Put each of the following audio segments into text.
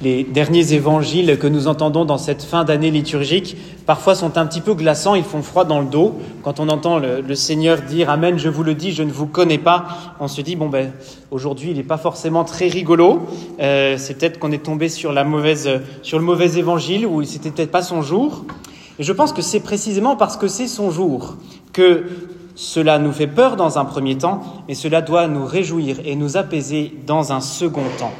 les derniers évangiles que nous entendons dans cette fin d'année liturgique parfois sont un petit peu glaçants, ils font froid dans le dos. Quand on entend le, Seigneur dire Amen, je vous le dis, je ne vous connais pas, on se dit bon ben aujourd'hui il n'est pas forcément très rigolo. Euh, c'est peut-être qu'on est tombé sur la mauvaise, sur le mauvais évangile ou c'était peut-être pas son jour. Et je pense que c'est précisément parce que c'est son jour que cela nous fait peur dans un premier temps, mais cela doit nous réjouir et nous apaiser dans un second temps.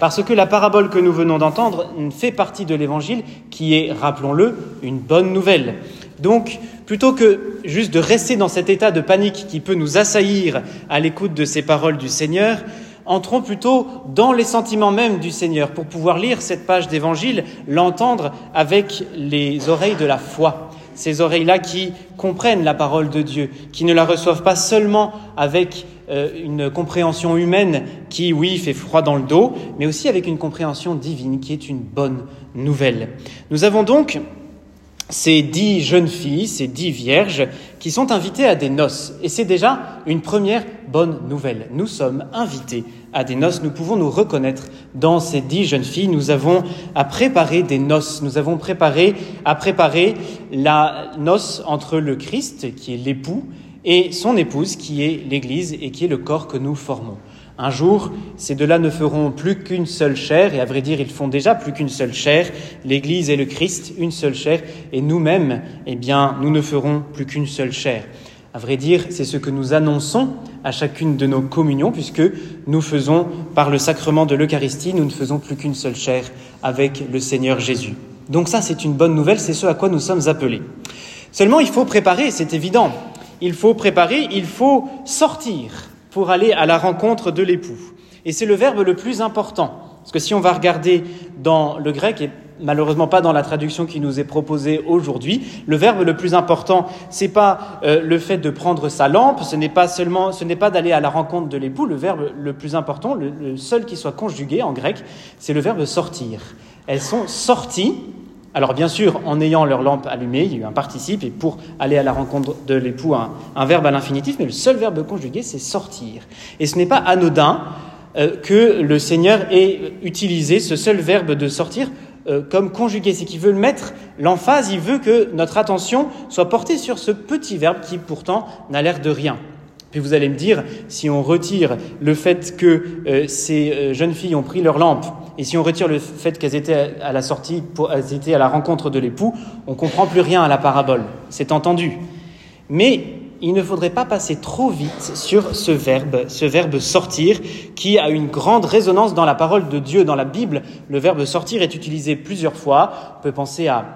Parce que la parabole que nous venons d'entendre fait partie de l'Évangile qui est, rappelons-le, une bonne nouvelle. Donc, plutôt que juste de rester dans cet état de panique qui peut nous assaillir à l'écoute de ces paroles du Seigneur, entrons plutôt dans les sentiments mêmes du Seigneur pour pouvoir lire cette page d'Évangile, l'entendre avec les oreilles de la foi ces oreilles-là qui comprennent la parole de Dieu, qui ne la reçoivent pas seulement avec une compréhension humaine qui, oui, fait froid dans le dos, mais aussi avec une compréhension divine qui est une bonne nouvelle. Nous avons donc ces dix jeunes filles, ces dix vierges, qui sont invitées à des noces. Et c'est déjà une première bonne nouvelle. Nous sommes invités à des noces. Nous pouvons nous reconnaître dans ces dix jeunes filles. Nous avons à préparer des noces. Nous avons préparé, à préparer la noce entre le Christ, qui est l'époux, et son épouse, qui est l'Église et qui est le corps que nous formons. Un jour, ces deux-là ne feront plus qu'une seule chair, et à vrai dire, ils font déjà plus qu'une seule chair, l'Église et le Christ, une seule chair, et nous-mêmes, eh bien, nous ne ferons plus qu'une seule chair. À vrai dire, c'est ce que nous annonçons à chacune de nos communions, puisque nous faisons, par le sacrement de l'Eucharistie, nous ne faisons plus qu'une seule chair avec le Seigneur Jésus. Donc ça, c'est une bonne nouvelle, c'est ce à quoi nous sommes appelés. Seulement, il faut préparer, c'est évident. Il faut préparer, il faut sortir pour aller à la rencontre de l'époux. Et c'est le verbe le plus important. Parce que si on va regarder dans le grec, et malheureusement pas dans la traduction qui nous est proposée aujourd'hui, le verbe le plus important, c'est pas euh, le fait de prendre sa lampe, ce n'est pas seulement, ce n'est pas d'aller à la rencontre de l'époux. Le verbe le plus important, le seul qui soit conjugué en grec, c'est le verbe sortir. Elles sont sorties alors bien sûr, en ayant leur lampe allumée, il y a eu un participe, et pour aller à la rencontre de l'époux, un, verbe à l'infinitif, mais le seul verbe conjugué, c'est sortir. Et ce n'est pas anodin euh, que le Seigneur ait utilisé ce seul verbe de sortir euh, comme conjugué. C'est qu'il veut mettre l'emphase, il veut que notre attention soit portée sur ce petit verbe qui pourtant n'a l'air de rien. Puis vous allez me dire, si on retire le fait que euh, ces euh, jeunes filles ont pris leur lampe, et si on retire le fait qu'elles étaient à la sortie, elles étaient à la rencontre de l'époux, on comprend plus rien à la parabole. C'est entendu. Mais il ne faudrait pas passer trop vite sur ce verbe, ce verbe sortir, qui a une grande résonance dans la parole de Dieu, dans la Bible. Le verbe sortir est utilisé plusieurs fois. On peut penser à,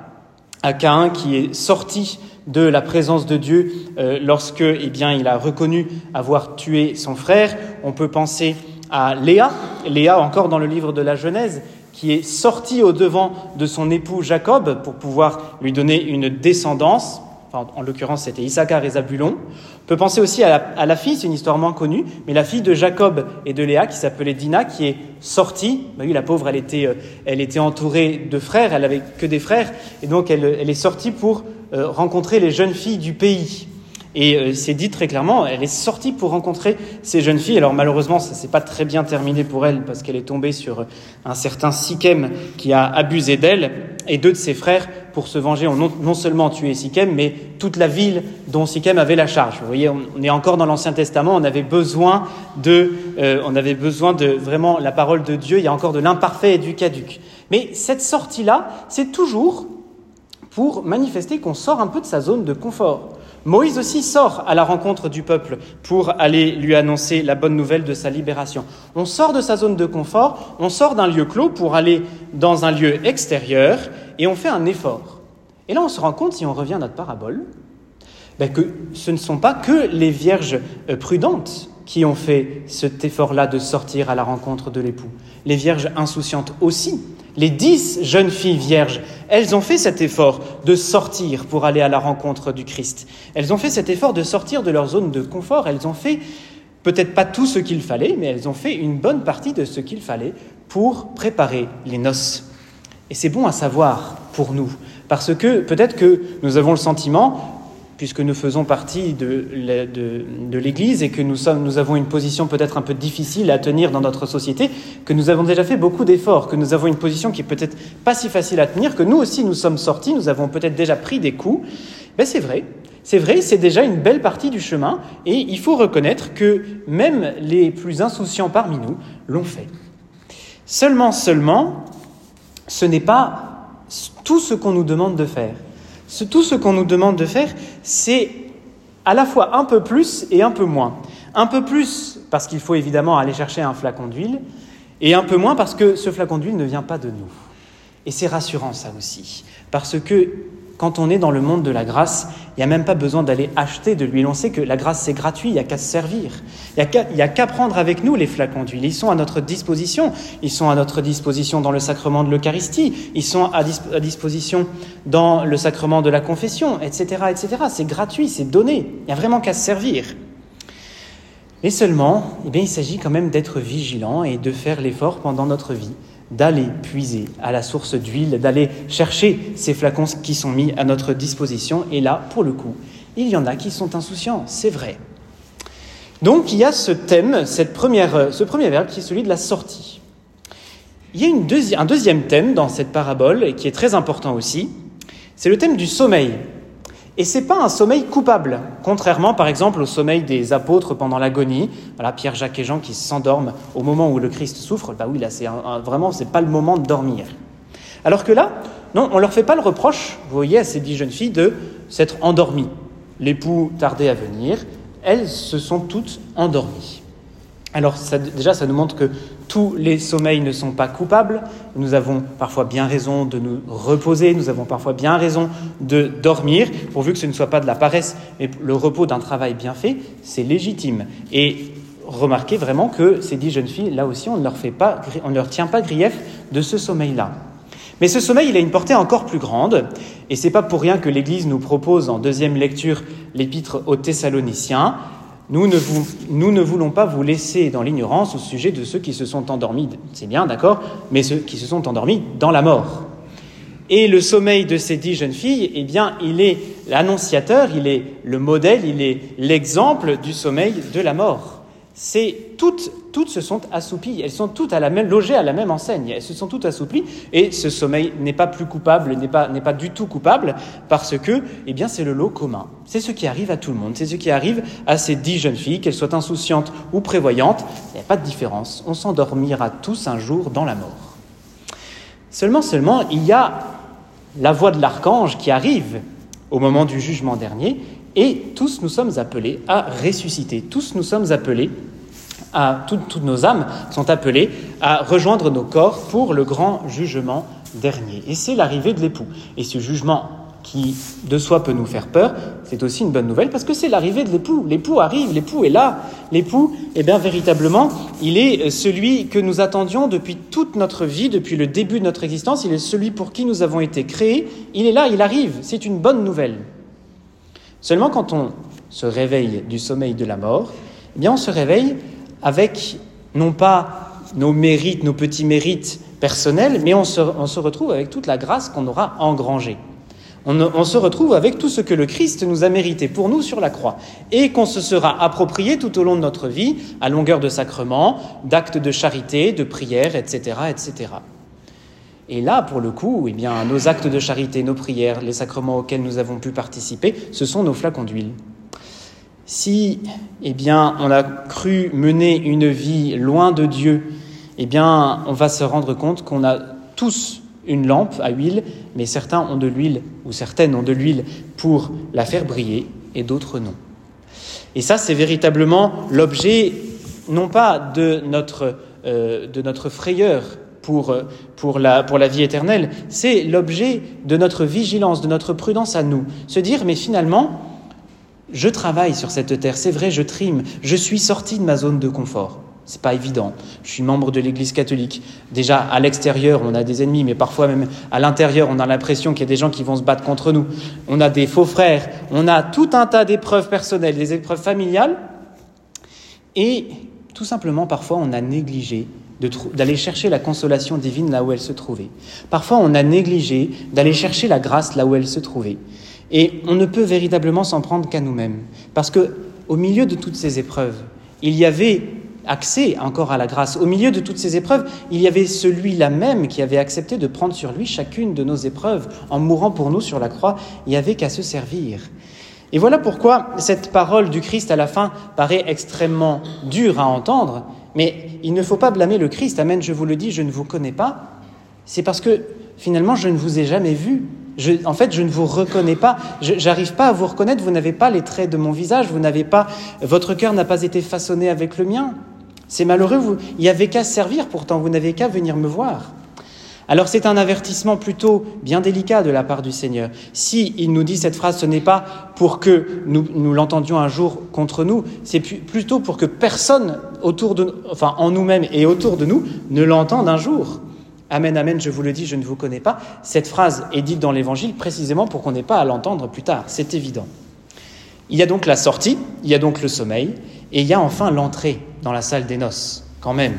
à Caïn qui est sorti de la présence de Dieu euh, lorsque eh il a reconnu avoir tué son frère. On peut penser à Léa, Léa encore dans le livre de la Genèse, qui est sortie au devant de son époux Jacob pour pouvoir lui donner une descendance en l'occurrence c'était Issachar et Zabulon. On peut penser aussi à la, fille, c'est une histoire moins connue, mais la fille de Jacob et de Léa qui s'appelait Dina, qui est sortie. Bah oui, la pauvre, elle était, euh, elle était entourée de frères, elle avait que des frères, et donc elle, elle est sortie pour euh, rencontrer les jeunes filles du pays. Et euh, c'est dit très clairement, elle est sortie pour rencontrer ces jeunes filles. Alors malheureusement, ça s'est pas très bien terminé pour elle parce qu'elle est tombée sur un certain Sichem qui a abusé d'elle et deux de ses frères pour se venger ont non, seulement tué Sichem, mais toute la ville dont Sichem avait la charge. Vous voyez, on est encore dans l'Ancien Testament, on avait besoin de, euh, on avait besoin de vraiment la parole de Dieu. Il y a encore de l'imparfait et du caduc. Mais cette sortie-là, c'est toujours pour manifester qu'on sort un peu de sa zone de confort. Moïse aussi sort à la rencontre du peuple pour aller lui annoncer la bonne nouvelle de sa libération. On sort de sa zone de confort, on sort d'un lieu clos pour aller dans un lieu extérieur et on fait un effort. Et là, on se rend compte, si on revient à notre parabole, ben, que ce ne sont pas que les vierges euh, prudentes qui ont fait cet effort-là de sortir à la rencontre de l'époux. Les vierges insouciantes aussi les dix jeunes filles vierges, elles ont fait cet effort de sortir pour aller à la rencontre du Christ. Elles ont fait cet effort de sortir de leur zone de confort. Elles ont fait peut-être pas tout ce qu'il fallait, mais elles ont fait une bonne partie de ce qu'il fallait pour préparer les noces. Et c'est bon à savoir pour nous, parce que peut-être que nous avons le sentiment, puisque nous faisons partie de, l'Église et que nous, sommes, nous avons une position peut-être un peu difficile à tenir dans notre société, que nous avons déjà fait beaucoup d'efforts, que nous avons une position qui est peut-être pas si facile à tenir, que nous aussi nous sommes sortis, nous avons peut-être déjà pris des coups, ben c'est vrai. C'est vrai, c'est déjà une belle partie du chemin et il faut reconnaître que même les plus insouciants parmi nous l'ont fait. Seulement, seulement, ce n'est pas tout ce qu'on nous demande de faire tout ce qu'on nous demande de faire, c'est à la fois un peu plus et un peu moins. Un peu plus parce qu'il faut évidemment aller chercher un flacon d'huile, et un peu moins parce que ce flacon d'huile ne vient pas de nous. Et c'est rassurant ça aussi, parce que quand on est dans le monde de la grâce, il n'y a même pas besoin d'aller acheter de l'huile. On sait que la grâce, c'est gratuit, il n'y a qu'à se servir. Il n'y a qu'à prendre avec nous les flacons d'huile. Ils sont à notre disposition. Ils sont à notre disposition dans le sacrement de l'Eucharistie. Ils sont à, disposition dans le sacrement de la confession, etc. etc. C'est gratuit, c'est donné. Il n'y a vraiment qu'à se servir. Mais seulement, eh bien, il s'agit quand même d'être vigilant et de faire l'effort pendant notre vie d'aller puiser à la source d'huile, d'aller chercher ces flacons qui sont mis à notre disposition. Et là, pour le coup, il y en a qui sont insouciants, c'est vrai. Donc il y a ce thème, cette première, ce premier verbe qui est celui de la sortie. Il y a un deuxième thème dans cette parabole qui est très important aussi, c'est le thème du sommeil. Et c'est pas un sommeil coupable, contrairement par exemple au sommeil des apôtres pendant l'agonie. Voilà, Pierre, Jacques et Jean qui s'endorment au moment où le Christ souffre. Bah oui, là, c'est vraiment, c'est pas le moment de dormir. Alors que là, non, on leur fait pas le reproche, vous voyez, à ces dix jeunes filles de s'être endormies. L'époux tardait à venir, elles se sont toutes endormies. Alors déjà, ça nous montre que tous les sommeils ne sont pas coupables. Nous avons parfois bien raison de nous reposer, nous avons parfois bien raison de dormir, pourvu que ce ne soit pas de la paresse, mais le repos d'un travail bien fait, c'est légitime. Et remarquez vraiment que ces dix jeunes filles, là aussi, on ne leur, fait pas, on ne leur tient pas grief de ce sommeil-là. Mais ce sommeil, il a une portée encore plus grande, et c'est pas pour rien que l'Église nous propose en deuxième lecture l'épître aux Thessaloniciens. Nous ne, voulons pas vous laisser dans l'ignorance au sujet de ceux qui se sont endormis, c'est bien, d'accord, mais ceux qui se sont endormis dans la mort. Et le sommeil de ces dix jeunes filles, eh bien, il est l'annonciateur, il est le modèle, il est l'exemple du sommeil de la mort c'est toutes, toutes se sont assouplies, elles sont toutes à la même, logées à la même enseigne, elles se sont toutes assouplies, et ce sommeil n'est pas plus coupable, n'est pas, n'est pas du tout coupable, parce que, eh bien, c'est le lot commun. C'est ce qui arrive à tout le monde, c'est ce qui arrive à ces dix jeunes filles, qu'elles soient insouciantes ou prévoyantes, il n'y a pas de différence, on s'endormira tous un jour dans la mort. Seulement, seulement, il y a la voix de l'archange qui arrive au moment du jugement dernier, et tous nous sommes appelés à ressusciter. Tous nous sommes appelés à toutes, nos âmes sont appelées à rejoindre nos corps pour le grand jugement dernier. Et c'est l'arrivée de l'époux. Et ce jugement qui de soi peut nous faire peur, c'est aussi une bonne nouvelle parce que c'est l'arrivée de l'époux. L'époux arrive, l'époux est là. L'époux, eh bien véritablement, il est celui que nous attendions depuis toute notre vie, depuis le début de notre existence. Il est celui pour qui nous avons été créés. Il est là, il arrive. C'est une bonne nouvelle. Seulement quand on se réveille du sommeil de la mort, eh bien on se réveille avec non pas nos mérites, nos petits mérites personnels, mais on se, retrouve avec toute la grâce qu'on aura engrangée. On, on, se retrouve avec tout ce que le Christ nous a mérité pour nous sur la croix et qu'on se sera approprié tout au long de notre vie à longueur de sacrements, d'actes de charité, de prières, etc., etc. Et là, pour le coup, eh bien, nos actes de charité, nos prières, les sacrements auxquels nous avons pu participer, ce sont nos flacons d'huile. Si, eh bien, on a cru mener une vie loin de Dieu, eh bien, on va se rendre compte qu'on a tous une lampe à huile, mais certains ont de l'huile, ou certaines ont de l'huile pour la faire briller, et d'autres non. Et ça, c'est véritablement l'objet, non pas de notre, euh, de notre frayeur, pour, euh, pour, la, pour la vie éternelle. C'est l'objet de notre vigilance, de notre prudence à nous. Se dire, mais finalement, je travaille sur cette terre, c'est vrai, je trime, je suis sorti de ma zone de confort. C'est pas évident. Je suis membre de l'Église catholique. Déjà, à l'extérieur, on a des ennemis, mais parfois même à l'intérieur, on a l'impression qu'il y a des gens qui vont se battre contre nous. On a des faux frères. On a tout un tas d'épreuves personnelles, des épreuves familiales. Et tout simplement, parfois, on a négligé d'aller chercher la consolation divine là où elle se trouvait. Parfois, on a négligé d'aller chercher la grâce là où elle se trouvait. Et on ne peut véritablement s'en prendre qu'à nous-mêmes. Parce que, au milieu de toutes ces épreuves, il y avait accès encore à la grâce. Au milieu de toutes ces épreuves, il y avait celui-là même qui avait accepté de prendre sur lui chacune de nos épreuves en mourant pour nous sur la croix. Il n'y avait qu'à se servir. Et voilà pourquoi cette parole du Christ à la fin paraît extrêmement dure à entendre, mais il ne faut pas blâmer le Christ. Amen, je vous le dis, je ne vous connais pas. C'est parce que finalement, je ne vous ai jamais vu. en fait, je ne vous reconnais pas. Je n'arrive pas à vous reconnaître. Vous n'avez pas les traits de mon visage. Vous n'avez pas. Votre cœur n'a pas été façonné avec le mien. C'est malheureux. Vous, il n'y avait qu'à servir. Pourtant, vous n'avez qu'à venir me voir. Alors c'est un avertissement plutôt bien délicat de la part du Seigneur. Si il nous dit cette phrase, ce n'est pas pour que nous, l'entendions un jour contre nous, c'est plutôt pour que personne autour de, enfin en nous-mêmes et autour de nous ne l'entende un jour. Amen, amen, je vous le dis, je ne vous connais pas. Cette phrase est dite dans l'Évangile précisément pour qu'on n'ait pas à l'entendre plus tard. C'est évident. Il y a donc la sortie, il y a donc le sommeil, et il y a enfin l'entrée dans la salle des noces, quand même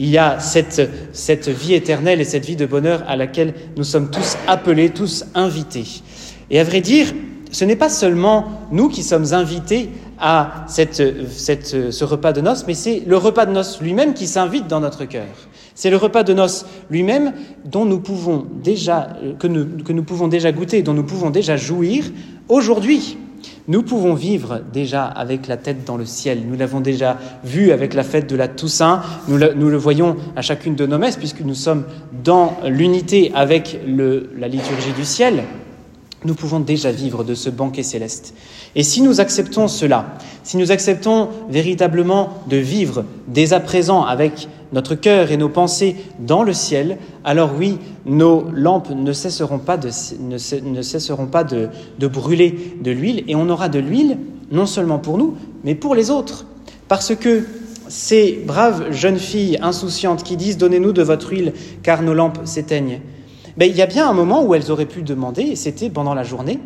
il y a cette, cette vie éternelle et cette vie de bonheur à laquelle nous sommes tous appelés, tous invités. Et à vrai dire, ce n'est pas seulement nous qui sommes invités à cette, ce repas de noces, mais c'est le repas de noces lui-même qui s'invite dans notre cœur. C'est le repas de noces lui-même dont nous pouvons déjà, que nous, que nous pouvons déjà goûter, dont nous pouvons déjà jouir aujourd'hui. Nous pouvons vivre déjà avec la tête dans le ciel. Nous l'avons déjà vu avec la fête de la Toussaint. Nous le, voyons à chacune de nos messes, puisque nous sommes dans l'unité avec la liturgie du ciel. Nous pouvons déjà vivre de ce banquet céleste. Et si nous acceptons cela, si nous acceptons véritablement de vivre dès à présent avec notre cœur et nos pensées dans le ciel, alors oui, nos lampes ne cesseront pas de, brûler de l'huile et on aura de l'huile non seulement pour nous, mais pour les autres. Parce que ces braves jeunes filles insouciantes qui disent Donnez-nous de votre huile car nos lampes s'éteignent, ben, il y a bien un moment où elles auraient pu demander, et c'était pendant la journée,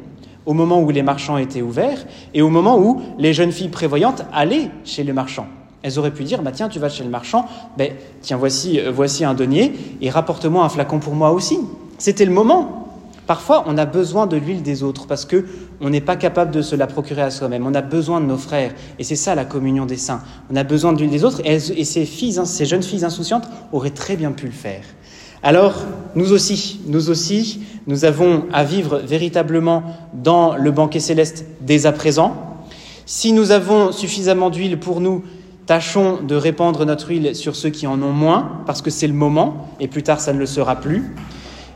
au moment où les marchands étaient ouverts et au moment où les jeunes filles prévoyantes allaient chez les marchands. Elles auraient pu dire, bah tiens, tu vas chez le marchand, ben, tiens, voici, euh, voici un denier, et rapporte-moi un flacon pour moi aussi. C'était le moment. Parfois, on a besoin de l'huile des autres parce que on n'est pas capable de se la procurer à soi-même. On a besoin de nos frères, et c'est ça la communion des saints. On a besoin de l'huile des autres, et, ces filles, hein, ces jeunes filles insouciantes auraient très bien pu le faire. Alors, nous aussi, nous aussi, nous avons à vivre véritablement dans le banquet céleste dès à présent. Si nous avons suffisamment d'huile pour nous, Tâchons de répandre notre huile sur ceux qui en ont moins, parce que c'est le moment, et plus tard ça ne le sera plus.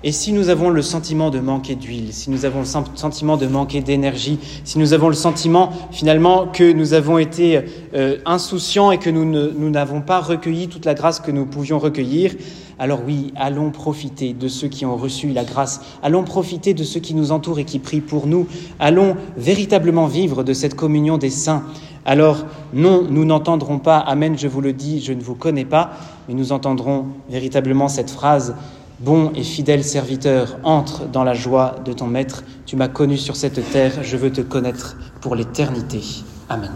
Et si nous avons le sentiment de manquer d'huile, si nous avons le sentiment de manquer d'énergie, si nous avons le sentiment finalement que nous avons été euh, insouciants et que nous n'avons pas recueilli toute la grâce que nous pouvions recueillir, alors oui, allons profiter de ceux qui ont reçu la grâce, allons profiter de ceux qui nous entourent et qui prient pour nous, allons véritablement vivre de cette communion des saints. Alors non, nous n'entendrons pas Amen, je vous le dis, je ne vous connais pas, mais nous entendrons véritablement cette phrase Bon et fidèle serviteur, entre dans la joie de ton Maître. Tu m'as connu sur cette terre, je veux te connaître pour l'éternité. Amen.